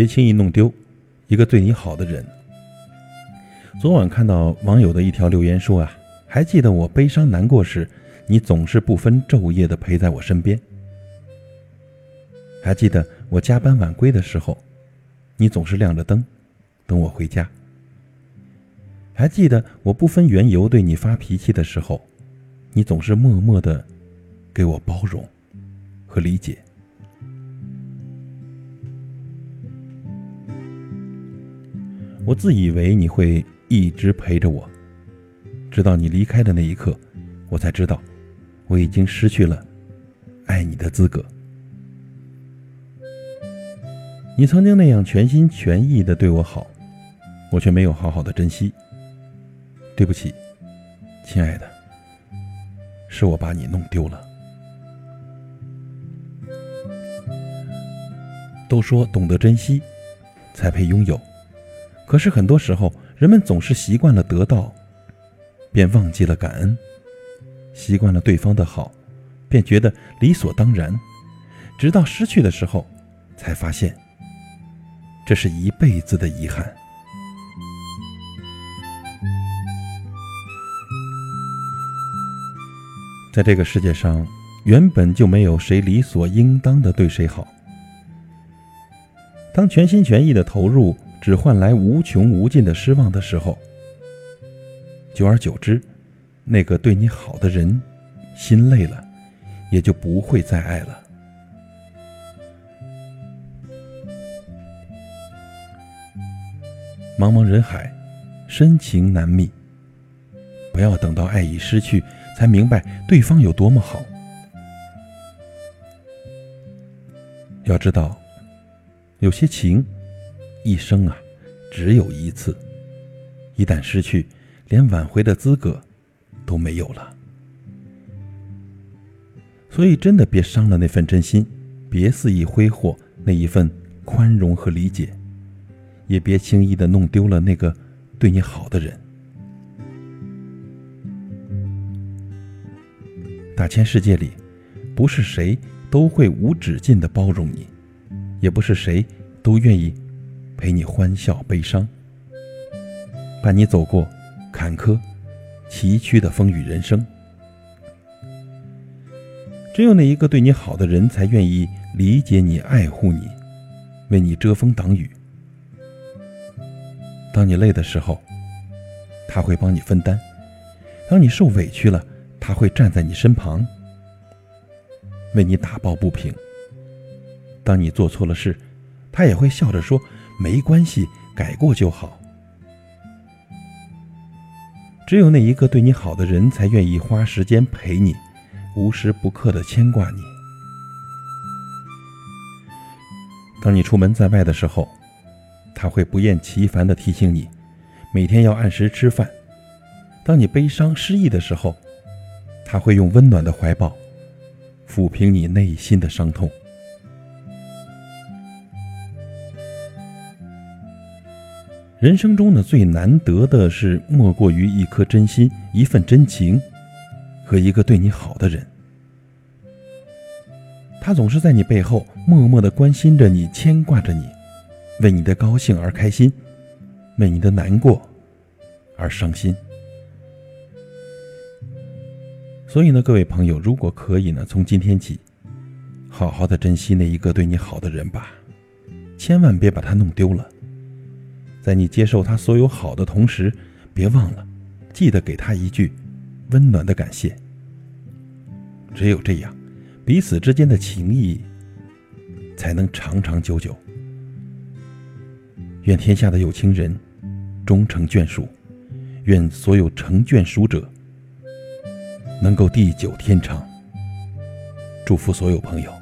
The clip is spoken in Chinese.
别轻易弄丢一个对你好的人。昨晚看到网友的一条留言说啊，还记得我悲伤难过时，你总是不分昼夜的陪在我身边；还记得我加班晚归的时候，你总是亮着灯等我回家；还记得我不分缘由对你发脾气的时候，你总是默默的给我包容和理解。我自以为你会一直陪着我，直到你离开的那一刻，我才知道，我已经失去了爱你的资格。你曾经那样全心全意的对我好，我却没有好好的珍惜。对不起，亲爱的，是我把你弄丢了。都说懂得珍惜，才配拥有。可是很多时候，人们总是习惯了得到，便忘记了感恩；习惯了对方的好，便觉得理所当然，直到失去的时候，才发现这是一辈子的遗憾。在这个世界上，原本就没有谁理所应当的对谁好。当全心全意的投入。只换来无穷无尽的失望的时候，久而久之，那个对你好的人心累了，也就不会再爱了。茫茫人海，深情难觅。不要等到爱已失去，才明白对方有多么好。要知道，有些情。一生啊，只有一次，一旦失去，连挽回的资格都没有了。所以，真的别伤了那份真心，别肆意挥霍那一份宽容和理解，也别轻易的弄丢了那个对你好的人。大千世界里，不是谁都会无止境的包容你，也不是谁都愿意。陪你欢笑悲伤，伴你走过坎坷崎岖的风雨人生。只有那一个对你好的人，才愿意理解你、爱护你，为你遮风挡雨。当你累的时候，他会帮你分担；当你受委屈了，他会站在你身旁，为你打抱不平。当你做错了事，他也会笑着说。没关系，改过就好。只有那一个对你好的人，才愿意花时间陪你，无时不刻的牵挂你。当你出门在外的时候，他会不厌其烦的提醒你，每天要按时吃饭。当你悲伤失意的时候，他会用温暖的怀抱，抚平你内心的伤痛。人生中呢，最难得的是，莫过于一颗真心、一份真情，和一个对你好的人。他总是在你背后默默的关心着你，牵挂着你，为你的高兴而开心，为你的难过而伤心。所以呢，各位朋友，如果可以呢，从今天起，好好的珍惜那一个对你好的人吧，千万别把他弄丢了。在你接受他所有好的同时，别忘了，记得给他一句温暖的感谢。只有这样，彼此之间的情谊才能长长久久。愿天下的有情人终成眷属，愿所有成眷属者能够地久天长。祝福所有朋友。